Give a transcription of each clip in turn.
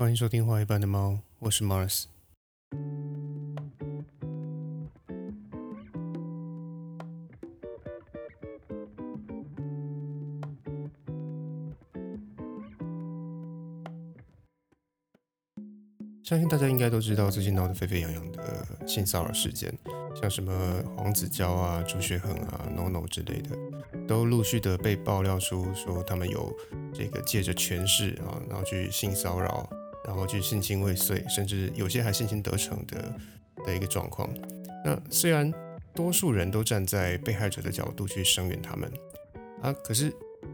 欢迎收听《画一般的猫》，我是 Mars。相信大家应该都知道，最近闹得沸沸扬扬的性骚扰事件，像什么黄子佼啊、朱学恒啊、NONO 之类的，都陆续的被爆料出说他们有这个借着权势啊，然后去性骚扰，然后去性侵未遂，甚至有些还性侵得逞的的一个状况。那虽然多数人都站在被害者的角度去声援他们啊，可是，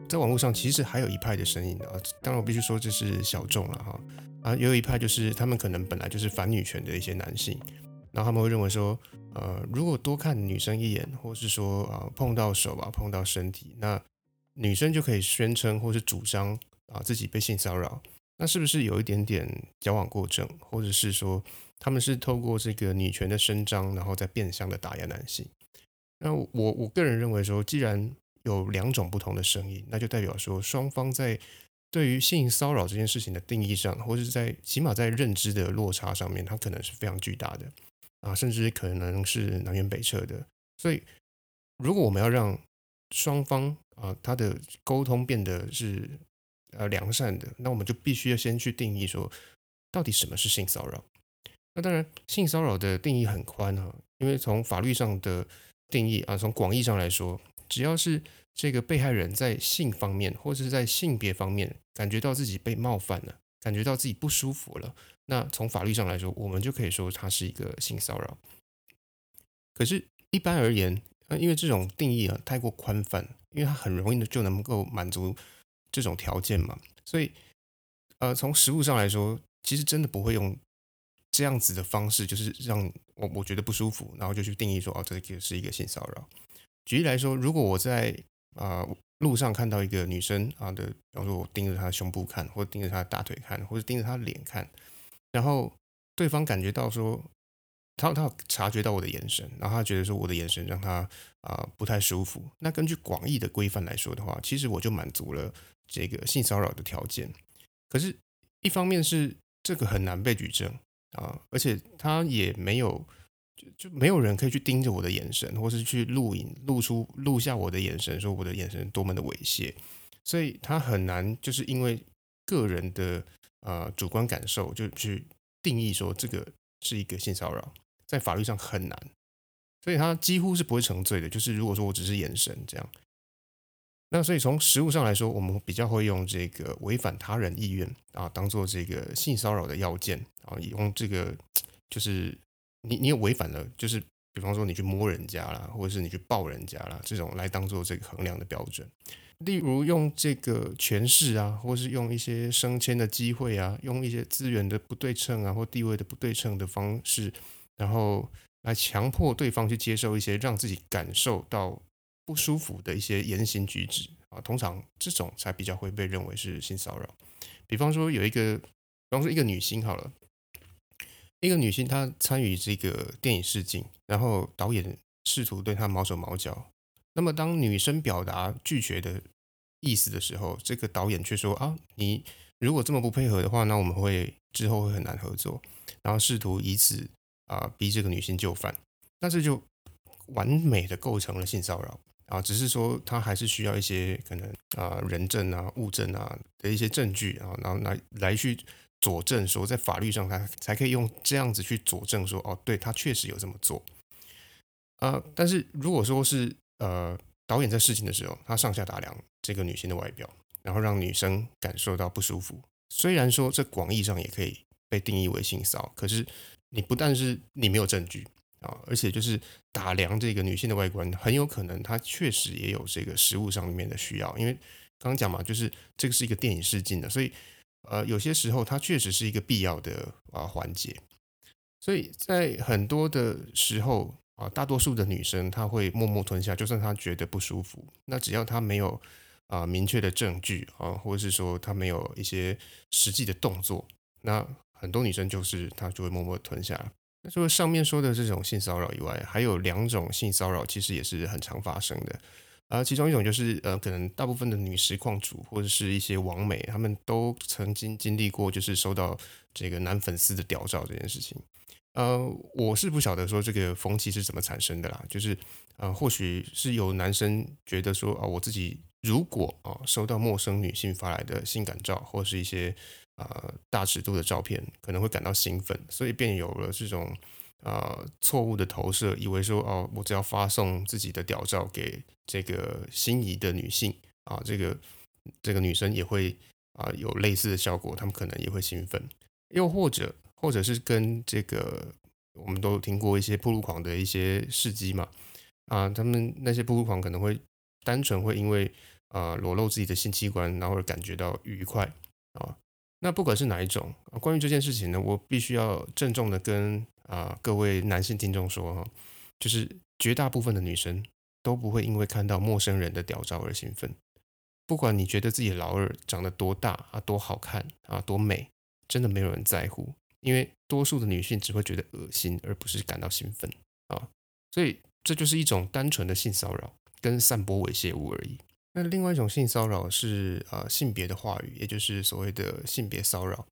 在网络上其实还有一派的声音啊，当然我必须说这是小众了哈。啊，也有一派就是他们可能本来就是反女权的一些男性，然后他们会认为说，呃，如果多看女生一眼，或是说啊碰到手啊碰到身体，那女生就可以宣称或是主张啊自己被性骚扰，那是不是有一点点矫枉过正，或者是说他们是透过这个女权的伸张，然后再变相的打压男性？那我我个人认为说，既然有两种不同的声音，那就代表说双方在。对于性骚扰这件事情的定义上，或者是在起码在认知的落差上面，它可能是非常巨大的啊，甚至可能是南辕北辙的。所以，如果我们要让双方啊他的沟通变得是呃良善的，那我们就必须要先去定义说，到底什么是性骚扰？那当然，性骚扰的定义很宽哈，因为从法律上的定义啊，从广义上来说，只要是这个被害人在性方面或者是在性别方面感觉到自己被冒犯了，感觉到自己不舒服了，那从法律上来说，我们就可以说它是一个性骚扰。可是，一般而言，因为这种定义啊太过宽泛，因为它很容易就能够满足这种条件嘛，所以，呃，从实物上来说，其实真的不会用这样子的方式，就是让我我觉得不舒服，然后就去定义说，哦，这个是一个性骚扰。举例来说，如果我在啊，路上看到一个女生啊的，比方说我盯着她胸部看，或者盯着她大腿看，或者盯着她的脸看，然后对方感觉到说，他他察觉到我的眼神，然后他觉得说我的眼神让他啊不太舒服。那根据广义的规范来说的话，其实我就满足了这个性骚扰的条件。可是，一方面是这个很难被举证啊，而且他也没有。就就没有人可以去盯着我的眼神，或是去录影录出录下我的眼神，说我的眼神多么的猥亵，所以他很难就是因为个人的呃主观感受就去定义说这个是一个性骚扰，在法律上很难，所以他几乎是不会成罪的。就是如果说我只是眼神这样，那所以从实物上来说，我们比较会用这个违反他人意愿啊，当做这个性骚扰的要件啊，用这个就是。你你有违反了，就是比方说你去摸人家啦，或者是你去抱人家啦，这种来当做这个衡量的标准。例如用这个权势啊，或是用一些升迁的机会啊，用一些资源的不对称啊，或地位的不对称的方式，然后来强迫对方去接受一些让自己感受到不舒服的一些言行举止啊，通常这种才比较会被认为是性骚扰。比方说有一个，比方说一个女星好了。一个女性，她参与这个电影试镜，然后导演试图对她毛手毛脚。那么，当女生表达拒绝的意思的时候，这个导演却说：“啊，你如果这么不配合的话，那我们会之后会很难合作。”然后试图以此啊逼这个女性就范。那这就完美的构成了性骚扰啊！只是说他还是需要一些可能啊人证啊物证啊的一些证据啊，然后来来去。佐证说，在法律上，他才可以用这样子去佐证说，哦，对他确实有这么做。啊，但是如果说是呃导演在试镜的时候，他上下打量这个女性的外表，然后让女生感受到不舒服，虽然说这广义上也可以被定义为性骚可是你不但是你没有证据啊，而且就是打量这个女性的外观，很有可能她确实也有这个食物上面的需要，因为刚刚讲嘛，就是这个是一个电影试镜的，所以。呃，有些时候它确实是一个必要的啊环节，所以在很多的时候啊，大多数的女生她会默默吞下，就算她觉得不舒服，那只要她没有啊明确的证据啊，或者是说她没有一些实际的动作，那很多女生就是她就会默默吞下。那除了上面说的这种性骚扰以外，还有两种性骚扰其实也是很常发生的啊，其中一种就是呃，可能大部分的女实况主或者是一些网美，他们都曾经经历过，就是收到这个男粉丝的屌照这件事情。呃，我是不晓得说这个风气是怎么产生的啦，就是呃，或许是有男生觉得说啊，我自己如果啊收到陌生女性发来的性感照或是一些呃大尺度的照片，可能会感到兴奋，所以便有了这种。啊，错误的投射，以为说哦，我只要发送自己的屌照给这个心仪的女性啊，这个这个女生也会啊有类似的效果，他们可能也会兴奋。又或者，或者是跟这个我们都听过一些铺路狂的一些事迹嘛，啊，他们那些铺路狂可能会单纯会因为啊裸露自己的性器官，然后感觉到愉快啊。那不管是哪一种，关于这件事情呢，我必须要郑重的跟啊各位男性听众说哈，就是绝大部分的女生都不会因为看到陌生人的屌照而兴奋。不管你觉得自己老二长得多大啊，多好看啊，多美，真的没有人在乎，因为多数的女性只会觉得恶心，而不是感到兴奋啊。所以这就是一种单纯的性骚扰跟散播猥亵物而已。那另外一种性骚扰是呃性别的话语，也就是所谓的性别骚扰。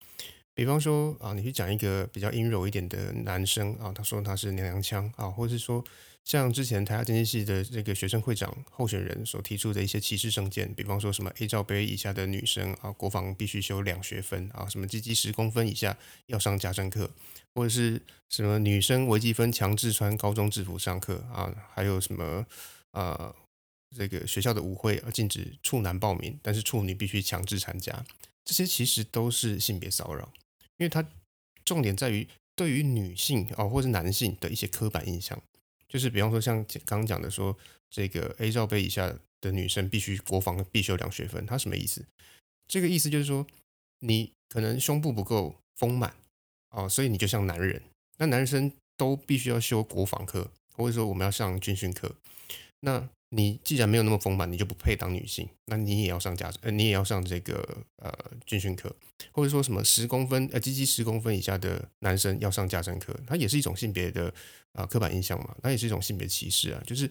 比方说啊，你去讲一个比较阴柔一点的男生啊，他说他是娘娘腔啊，或者是说像之前台下经济系的这个学生会长候选人所提出的一些歧视证件，比方说什么 A 罩杯以下的女生啊，国防必须修两学分啊，什么鸡鸡十公分以下要上家政课，或者是什么女生微积分强制穿高中制服上课啊，还有什么啊？这个学校的舞会禁止处男报名，但是处女必须强制参加。这些其实都是性别骚扰，因为它重点在于对于女性啊，或是男性的一些刻板印象。就是比方说，像刚刚讲的说，这个 A 罩杯以下的女生必须国防必修两学分，它什么意思？这个意思就是说，你可能胸部不够丰满啊，所以你就像男人。那男生都必须要修国防课，或者说我们要上军训课。那你既然没有那么丰满，你就不配当女性。那你也要上家，呃，你也要上这个呃军训课，或者说什么十公分呃，鸡鸡十公分以下的男生要上家政课，它也是一种性别的啊刻板印象嘛，它也是一种性别歧视啊。就是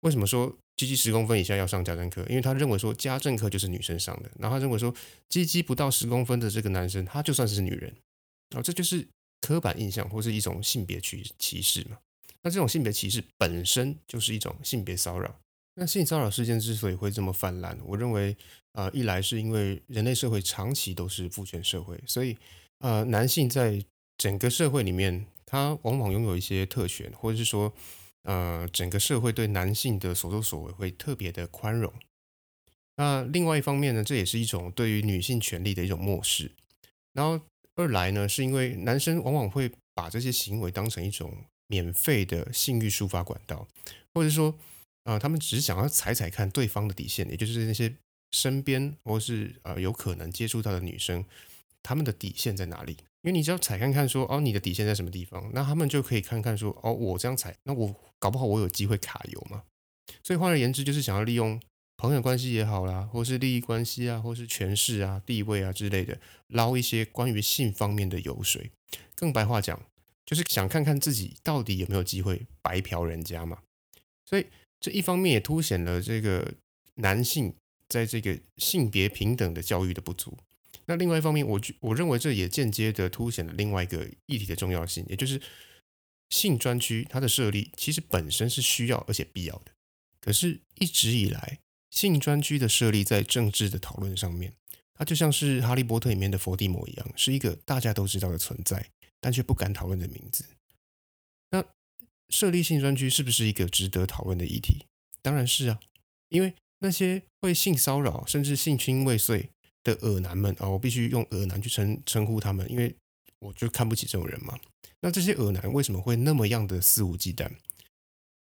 为什么说鸡鸡十公分以下要上家政课？因为他认为说家政课就是女生上的，然后他认为说鸡鸡不到十公分的这个男生，他就算是女人啊，这就是刻板印象或是一种性别歧歧视嘛。那这种性别歧视本身就是一种性别骚扰。那性骚扰事件之所以会这么泛滥，我认为，呃，一来是因为人类社会长期都是父权社会，所以，呃，男性在整个社会里面，他往往拥有一些特权，或者是说，呃，整个社会对男性的所作所为会特别的宽容。那另外一方面呢，这也是一种对于女性权利的一种漠视。然后二来呢，是因为男生往往会把这些行为当成一种免费的性欲抒发管道，或者说。啊，他们只是想要踩踩看对方的底线，也就是那些身边或是呃有可能接触到的女生，他们的底线在哪里？因为你只要踩看看说，哦，你的底线在什么地方，那他们就可以看看说，哦，我这样踩，那我搞不好我有机会卡油嘛。所以换而言之，就是想要利用朋友关系也好啦，或是利益关系啊，或是权势啊、地位啊之类的，捞一些关于性方面的油水。更白话讲，就是想看看自己到底有没有机会白嫖人家嘛。所以。这一方面也凸显了这个男性在这个性别平等的教育的不足。那另外一方面，我我认为这也间接的凸显了另外一个议题的重要性，也就是性专区它的设立其实本身是需要而且必要的。可是，一直以来，性专区的设立在政治的讨论上面，它就像是《哈利波特》里面的伏地魔一样，是一个大家都知道的存在，但却不敢讨论的名字。那。设立性专区是不是一个值得讨论的议题？当然是啊，因为那些会性骚扰甚至性侵未遂的恶男们啊，我必须用恶男去称称呼他们，因为我就看不起这种人嘛。那这些恶男为什么会那么样的肆无忌惮？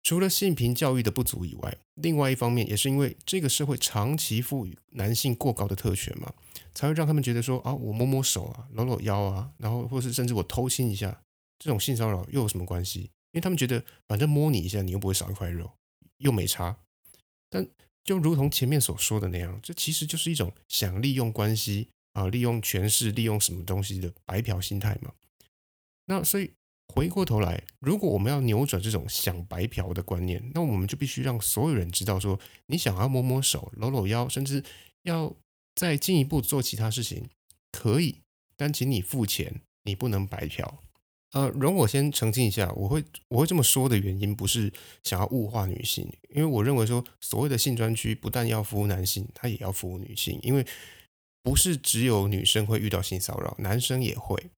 除了性平教育的不足以外，另外一方面也是因为这个社会长期赋予男性过高的特权嘛，才会让他们觉得说啊，我摸摸手啊，搂搂腰啊，然后或是甚至我偷亲一下，这种性骚扰又有什么关系？因为他们觉得，反正摸你一下，你又不会少一块肉，又没差。但就如同前面所说的那样，这其实就是一种想利用关系啊，利用权势，利用什么东西的白嫖心态嘛。那所以回过头来，如果我们要扭转这种想白嫖的观念，那我们就必须让所有人知道，说你想要摸摸手、搂搂腰，甚至要再进一步做其他事情，可以，但请你付钱，你不能白嫖。呃，容我先澄清一下，我会我会这么说的原因，不是想要物化女性，因为我认为说，所谓的性专区不但要服务男性，它也要服务女性，因为不是只有女生会遇到性骚扰，男生也会。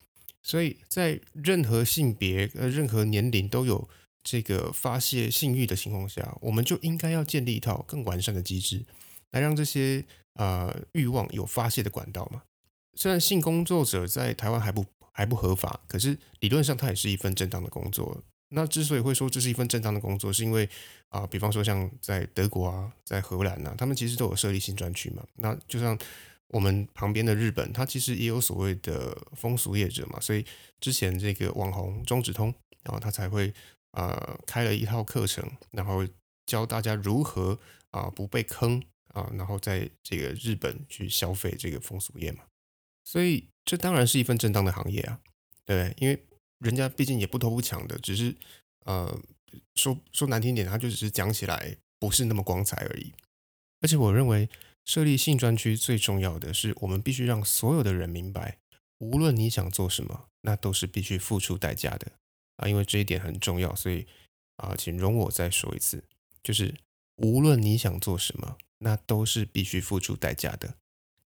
所以在任何性别、呃任何年龄都有这个发泄性欲的情况下，我们就应该要建立一套更完善的机制，来让这些呃欲望有发泄的管道嘛。虽然性工作者在台湾还不还不合法，可是理论上它也是一份正当的工作。那之所以会说这是一份正当的工作，是因为啊，比方说像在德国啊，在荷兰呐，他们其实都有设立性专区嘛。那就像。我们旁边的日本，它其实也有所谓的风俗业者嘛，所以之前这个网红中指通，然后他才会呃开了一套课程，然后教大家如何啊不被坑啊，然后在这个日本去消费这个风俗业嘛，所以这当然是一份正当的行业啊，对，因为人家毕竟也不偷不抢的，只是呃说说难听点，他就只是讲起来不是那么光彩而已，而且我认为。设立性专区最重要的是，我们必须让所有的人明白，无论你想做什么，那都是必须付出代价的啊！因为这一点很重要，所以啊，请容我再说一次，就是无论你想做什么，那都是必须付出代价的。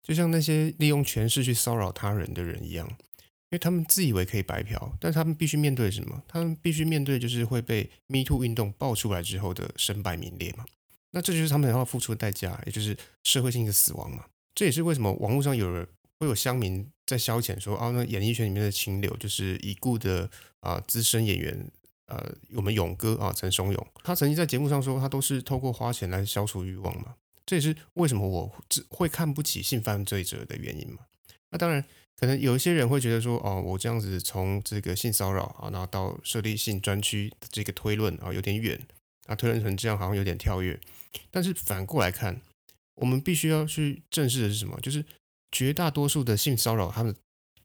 就像那些利用权势去骚扰他人的人一样，因为他们自以为可以白嫖，但他们必须面对什么？他们必须面对就是会被 Me Too 运动爆出来之后的身败名裂嘛。那这就是他们要付出的代价，也就是社会性的死亡嘛。这也是为什么网络上有人会有乡民在消遣说，哦，那演艺圈里面的清流就是已故的啊资深演员，呃，我们勇哥啊，陈松勇，他曾经在节目上说，他都是透过花钱来消除欲望嘛。这也是为什么我会看不起性犯罪者的原因嘛。那当然，可能有一些人会觉得说，哦，我这样子从这个性骚扰啊，然后到设立性专区这个推论啊，有点远，啊，推论成这样好像有点跳跃。但是反过来看，我们必须要去正视的是什么？就是绝大多数的性骚扰，他们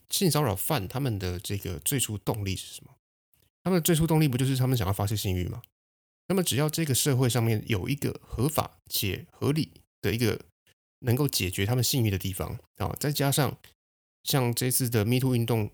性骚扰犯他们的这个最初动力是什么？他们的最初动力不就是他们想要发泄性欲吗？那么只要这个社会上面有一个合法且合理的一个能够解决他们性欲的地方啊，再加上像这次的 Me Too 运动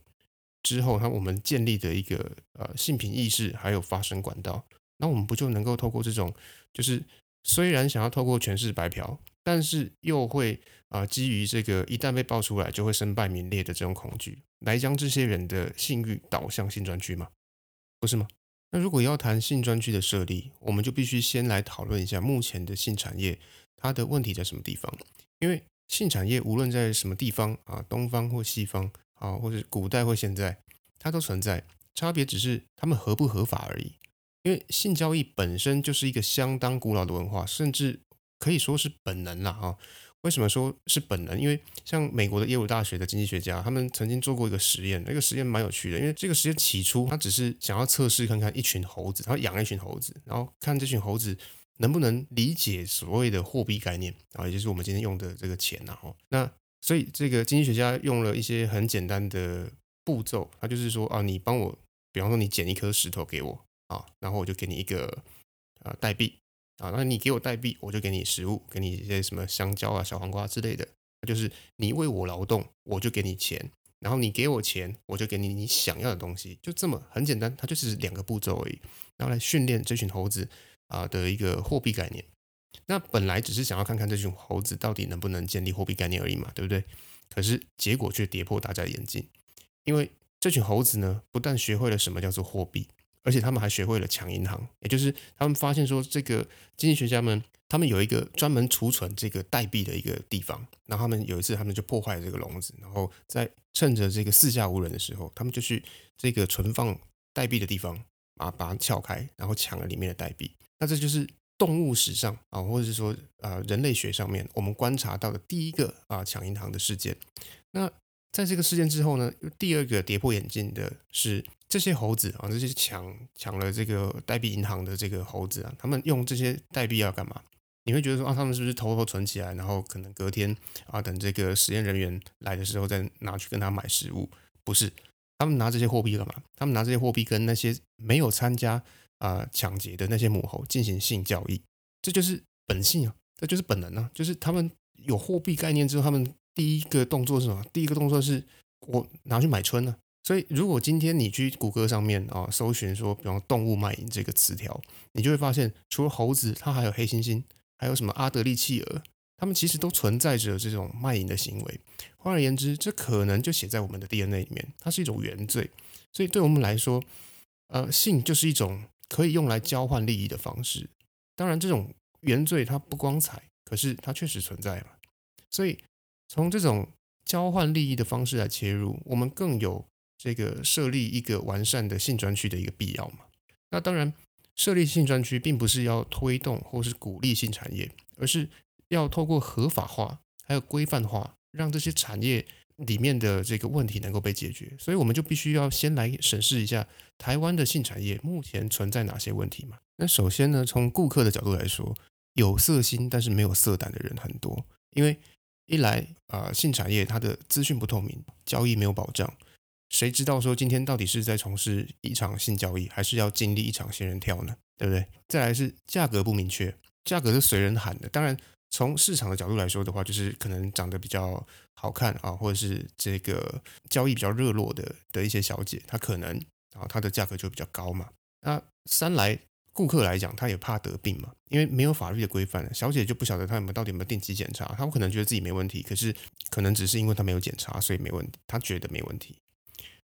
之后，他我们建立的一个呃性平意识还有发声管道，那我们不就能够透过这种就是。虽然想要透过权势白嫖，但是又会啊基于这个一旦被爆出来就会身败名裂的这种恐惧，来将这些人的性欲导向性专区吗？不是吗？那如果要谈性专区的设立，我们就必须先来讨论一下目前的性产业它的问题在什么地方。因为性产业无论在什么地方啊，东方或西方啊，或者古代或现在，它都存在，差别只是它们合不合法而已。因为性交易本身就是一个相当古老的文化，甚至可以说是本能了啊。为什么说是本能？因为像美国的耶鲁大学的经济学家，他们曾经做过一个实验，那个实验蛮有趣的。因为这个实验起初他只是想要测试看看一群猴子，他养一群猴子，然后看这群猴子能不能理解所谓的货币概念啊，也就是我们今天用的这个钱呐。哦，那所以这个经济学家用了一些很简单的步骤，他就是说啊，你帮我，比方说你捡一颗石头给我。啊，然后我就给你一个呃代币啊，那你给我代币，我就给你食物，给你一些什么香蕉啊、小黄瓜之类的。就是你为我劳动，我就给你钱，然后你给我钱，我就给你你想要的东西，就这么很简单，它就是两个步骤而已，然后来训练这群猴子啊的一个货币概念。那本来只是想要看看这群猴子到底能不能建立货币概念而已嘛，对不对？可是结果却跌破大家的眼镜，因为这群猴子呢，不但学会了什么叫做货币。而且他们还学会了抢银行，也就是他们发现说，这个经济学家们他们有一个专门储存这个代币的一个地方。然后他们有一次，他们就破坏了这个笼子，然后在趁着这个四下无人的时候，他们就去这个存放代币的地方啊，把它撬开，然后抢了里面的代币。那这就是动物史上啊，或者是说啊人类学上面我们观察到的第一个啊抢银行的事件。那在这个事件之后呢，第二个跌破眼镜的是。这些猴子啊，这些抢抢了这个代币银行的这个猴子啊，他们用这些代币要干嘛？你会觉得说啊，他们是不是偷偷存起来，然后可能隔天啊，等这个实验人员来的时候再拿去跟他买食物？不是，他们拿这些货币干嘛？他们拿这些货币跟那些没有参加啊抢劫的那些母猴进行性交易，这就是本性啊，这就是本能啊，就是他们有货币概念之后，他们第一个动作是什么？第一个动作是我拿去买春呢。所以，如果今天你去谷歌上面啊搜寻说，比方动物卖淫这个词条，你就会发现，除了猴子，它还有黑猩猩，还有什么阿德利企鹅。他们其实都存在着这种卖淫的行为。换而言之，这可能就写在我们的 DNA 里面，它是一种原罪。所以对我们来说，呃，性就是一种可以用来交换利益的方式。当然，这种原罪它不光彩，可是它确实存在嘛。所以从这种交换利益的方式来切入，我们更有这个设立一个完善的性专区的一个必要嘛。那当然，设立性专区并不是要推动或是鼓励性产业，而是。要透过合法化，还有规范化，让这些产业里面的这个问题能够被解决。所以，我们就必须要先来审视一下台湾的性产业目前存在哪些问题嘛？那首先呢，从顾客的角度来说，有色心但是没有色胆的人很多。因为一来啊，性产业它的资讯不透明，交易没有保障，谁知道说今天到底是在从事一场性交易，还是要经历一场仙人跳呢？对不对？再来是价格不明确，价格是随人喊的，当然。从市场的角度来说的话，就是可能长得比较好看啊，或者是这个交易比较热络的的一些小姐，她可能啊，她的价格就比较高嘛。那三来顾客来讲，他也怕得病嘛，因为没有法律的规范，小姐就不晓得她有没有到底有没有定期检查，她可能觉得自己没问题，可是可能只是因为她没有检查，所以没问题，她觉得没问题。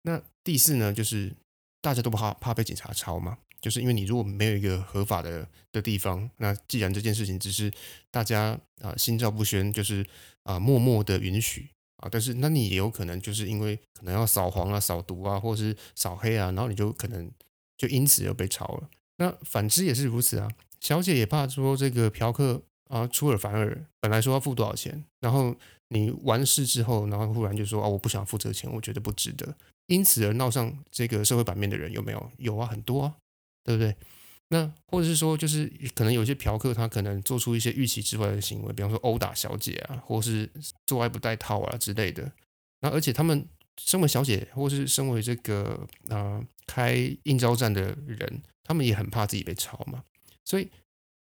那第四呢，就是大家都不怕怕被警察抄嘛。就是因为你如果没有一个合法的的地方，那既然这件事情只是大家啊心照不宣，就是啊默默的允许啊，但是那你也有可能就是因为可能要扫黄啊、扫毒啊，或者是扫黑啊，然后你就可能就因此又被抄了。那反之也是如此啊，小姐也怕说这个嫖客啊出尔反尔，本来说要付多少钱，然后你完事之后，然后忽然就说啊我不想付这个钱，我觉得不值得，因此而闹上这个社会版面的人有没有？有啊，很多啊。对不对？那或者是说，就是可能有些嫖客他可能做出一些预期之外的行为，比方说殴打小姐啊，或是做爱不带套啊之类的。那而且他们身为小姐，或是身为这个啊开应招站的人，他们也很怕自己被抄嘛。所以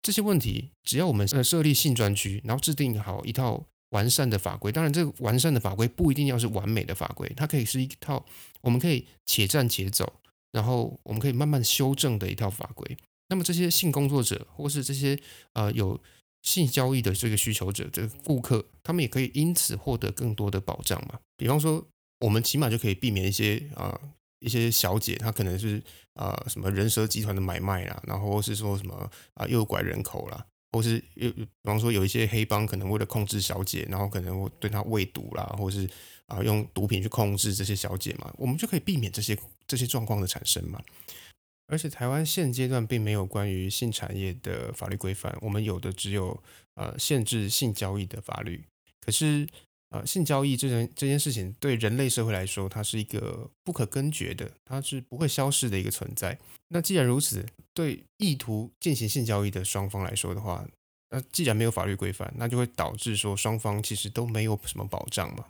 这些问题，只要我们呃设立性专区，然后制定好一套完善的法规，当然这个完善的法规不一定要是完美的法规，它可以是一套我们可以且战且走。然后我们可以慢慢修正的一套法规。那么这些性工作者，或是这些呃有性交易的这个需求者的顾客，他们也可以因此获得更多的保障嘛？比方说，我们起码就可以避免一些啊一些小姐，她可能是啊什么人蛇集团的买卖啦，然后是说什么啊诱拐人口啦，或是有比方说有一些黑帮可能为了控制小姐，然后可能会对她喂毒啦，或是啊用毒品去控制这些小姐嘛，我们就可以避免这些。这些状况的产生嘛，而且台湾现阶段并没有关于性产业的法律规范，我们有的只有呃限制性交易的法律。可是呃性交易这件这件事情对人类社会来说，它是一个不可根绝的，它是不会消失的一个存在。那既然如此，对意图进行性交易的双方来说的话，那既然没有法律规范，那就会导致说双方其实都没有什么保障嘛。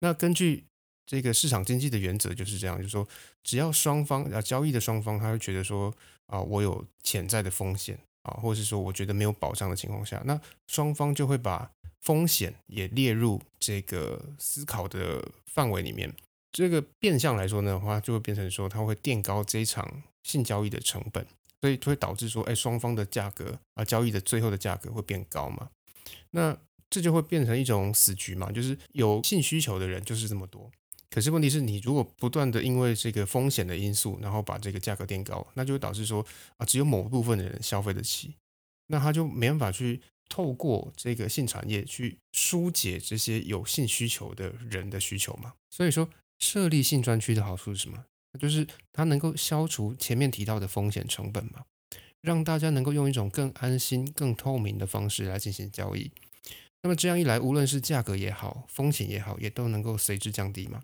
那根据这个市场经济的原则就是这样，就是说，只要双方啊交易的双方，他会觉得说啊，我有潜在的风险啊，或者是说我觉得没有保障的情况下，那双方就会把风险也列入这个思考的范围里面。这个变相来说呢的话，就会变成说，它会垫高这一场性交易的成本，所以就会导致说，哎，双方的价格啊，交易的最后的价格会变高嘛？那这就会变成一种死局嘛，就是有性需求的人就是这么多。可是问题是你如果不断的因为这个风险的因素，然后把这个价格垫高，那就会导致说啊，只有某部分的人消费得起，那他就没办法去透过这个性产业去疏解这些有性需求的人的需求嘛。所以说设立性专区的好处是什么？就是它能够消除前面提到的风险成本嘛，让大家能够用一种更安心、更透明的方式来进行交易。那么这样一来，无论是价格也好，风险也好，也都能够随之降低嘛。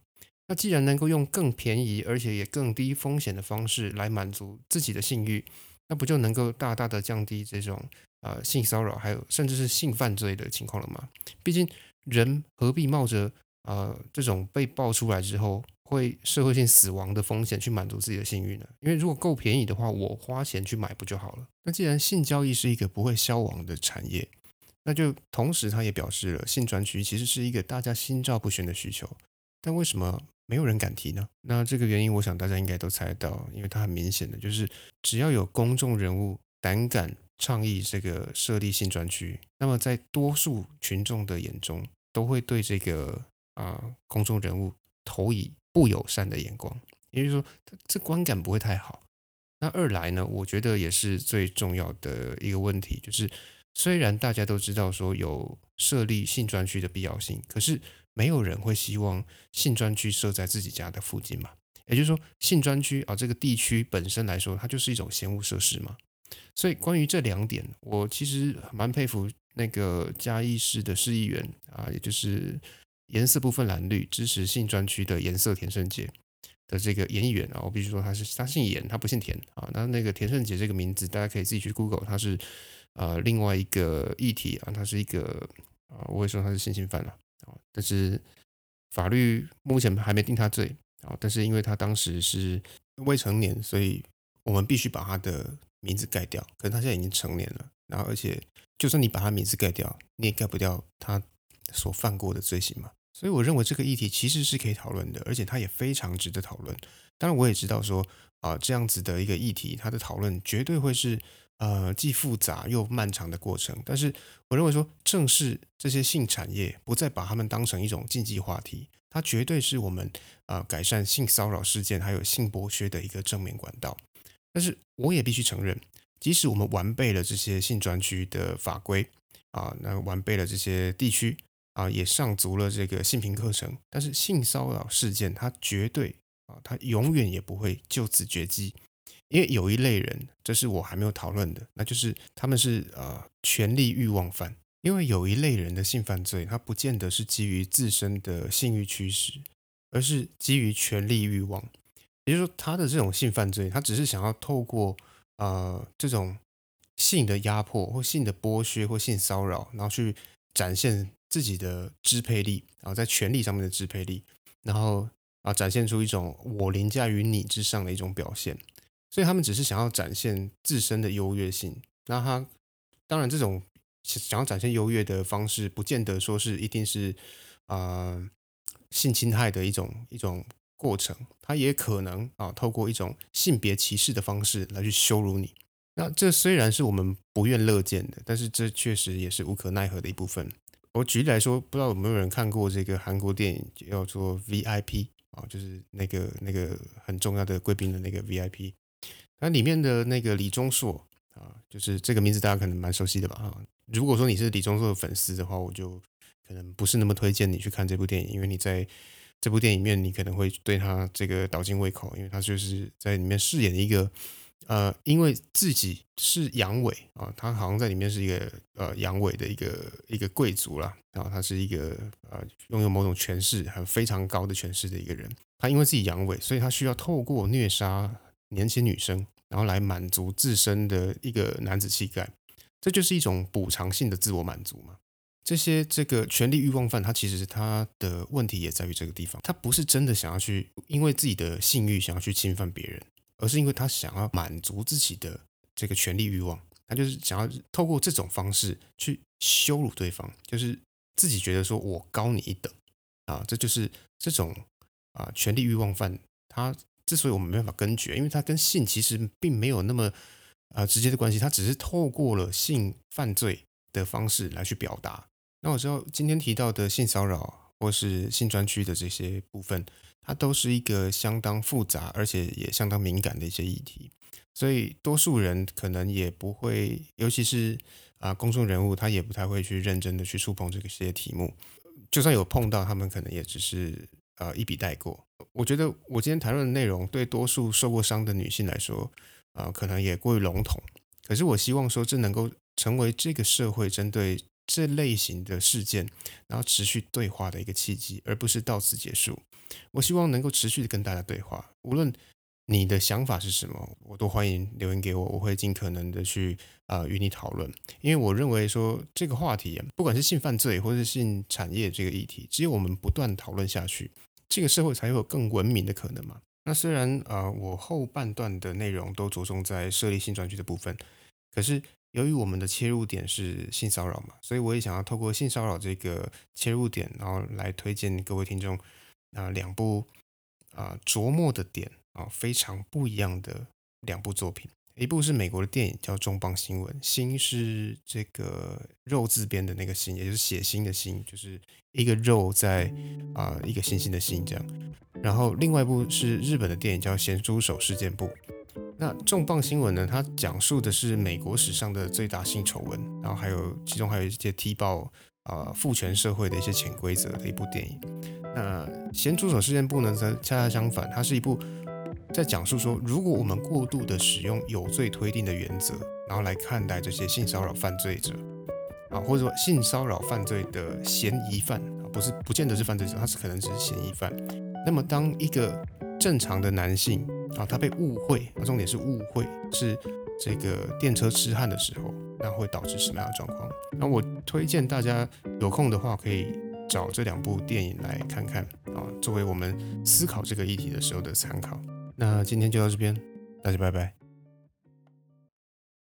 那既然能够用更便宜而且也更低风险的方式来满足自己的性欲，那不就能够大大的降低这种呃性骚扰还有甚至是性犯罪的情况了吗？毕竟人何必冒着呃这种被爆出来之后会社会性死亡的风险去满足自己的性欲呢？因为如果够便宜的话，我花钱去买不就好了？那既然性交易是一个不会消亡的产业，那就同时他也表示了性专区其实是一个大家心照不宣的需求。但为什么没有人敢提呢？那这个原因，我想大家应该都猜到，因为它很明显的就是，只要有公众人物胆敢倡议这个设立性专区，那么在多数群众的眼中，都会对这个啊公众人物投以。不友善的眼光，也就是说，这观感不会太好。那二来呢，我觉得也是最重要的一个问题，就是虽然大家都知道说有设立性专区的必要性，可是没有人会希望性专区设在自己家的附近嘛。也就是说，性专区啊这个地区本身来说，它就是一种闲务设施嘛。所以关于这两点，我其实蛮佩服那个嘉义市的市议员啊，也就是。颜色部分蓝绿，支持性专区的颜色田胜杰的这个演员啊，我必须说他是他姓颜，他不姓田啊。那那个田胜杰这个名字，大家可以自己去 Google，他是呃另外一个议题啊，他是一个啊，我会说他是性侵犯了啊，但是法律目前还没定他罪啊，但是因为他当时是未成年，所以我们必须把他的名字盖掉。可是他现在已经成年了，然后而且就算你把他名字盖掉，你也盖不掉他。所犯过的罪行嘛，所以我认为这个议题其实是可以讨论的，而且它也非常值得讨论。当然，我也知道说啊，这样子的一个议题，它的讨论绝对会是呃既复杂又漫长的过程。但是，我认为说，正是这些性产业不再把他们当成一种禁忌话题，它绝对是我们啊改善性骚扰事件还有性剥削的一个正面管道。但是，我也必须承认，即使我们完备了这些性专区的法规啊，那完备了这些地区。啊，也上足了这个性平课程，但是性骚扰事件，它绝对啊，它永远也不会就此绝迹，因为有一类人，这是我还没有讨论的，那就是他们是呃权力欲望犯，因为有一类人的性犯罪，他不见得是基于自身的性欲驱使，而是基于权力欲望，也就是说，他的这种性犯罪，他只是想要透过呃这种性的压迫或性的剥削或性骚扰，然后去展现。自己的支配力，然后在权力上面的支配力，然后啊展现出一种我凌驾于你之上的一种表现，所以他们只是想要展现自身的优越性。那他当然这种想要展现优越的方式，不见得说是一定是啊性侵害的一种一种过程，他也可能啊透过一种性别歧视的方式来去羞辱你。那这虽然是我们不愿乐见的，但是这确实也是无可奈何的一部分。我举例来说，不知道有没有人看过这个韩国电影叫做 VIP 啊，就是那个那个很重要的贵宾的那个 VIP。那里面的那个李钟硕啊，就是这个名字大家可能蛮熟悉的吧？啊，如果说你是李钟硕的粉丝的话，我就可能不是那么推荐你去看这部电影，因为你在这部电影里面你可能会对他这个倒进胃口，因为他就是在里面饰演一个。呃，因为自己是阳痿啊，他好像在里面是一个呃阳痿的一个一个贵族啦，然后他是一个呃拥有某种权势很非常高的权势的一个人。他因为自己阳痿，所以他需要透过虐杀年轻女生，然后来满足自身的一个男子气概，这就是一种补偿性的自我满足嘛。这些这个权力欲望犯，他其实他的问题也在于这个地方，他不是真的想要去因为自己的性欲想要去侵犯别人。而是因为他想要满足自己的这个权利欲望，他就是想要透过这种方式去羞辱对方，就是自己觉得说我高你一等啊，这就是这种啊权利欲望犯。他之所以我们没办法根绝，因为他跟性其实并没有那么啊直接的关系，他只是透过了性犯罪的方式来去表达。那我知道今天提到的性骚扰或是性专区的这些部分。它都是一个相当复杂，而且也相当敏感的一些议题，所以多数人可能也不会，尤其是啊公众人物，他也不太会去认真的去触碰这些题目。就算有碰到，他们可能也只是呃一笔带过。我觉得我今天谈论的内容，对多数受过伤的女性来说，啊可能也过于笼统。可是我希望说，这能够成为这个社会针对这类型的事件，然后持续对话的一个契机，而不是到此结束。我希望能够持续的跟大家对话，无论你的想法是什么，我都欢迎留言给我，我会尽可能的去啊与你讨论。因为我认为说这个话题，不管是性犯罪或是性产业这个议题，只有我们不断讨论下去，这个社会才会有更文明的可能嘛。那虽然啊，我后半段的内容都着重在设立性专区的部分，可是由于我们的切入点是性骚扰嘛，所以我也想要透过性骚扰这个切入点，然后来推荐各位听众啊两部啊琢磨的点啊非常不一样的两部作品。一部是美国的电影叫《重磅新闻》，新是这个肉字边的那个新，也就是血腥的腥，就是一个肉在啊一个星星的星这样。然后另外一部是日本的电影叫《咸猪手事件簿》。那《重磅新闻》呢，它讲述的是美国史上的最大性丑闻，然后还有其中还有一些踢爆啊父权社会的一些潜规则的一部电影。那《咸猪手事件簿》呢，则恰恰相反，它是一部。在讲述说，如果我们过度的使用有罪推定的原则，然后来看待这些性骚扰犯罪者啊，或者说性骚扰犯罪的嫌疑犯啊，不是不见得是犯罪者，他是可能只是嫌疑犯。那么，当一个正常的男性啊，他被误会，重点是误会是这个电车痴汉的时候，那会导致什么样的状况？那我推荐大家有空的话，可以找这两部电影来看看啊，作为我们思考这个议题的时候的参考。那今天就到这边，大家拜拜。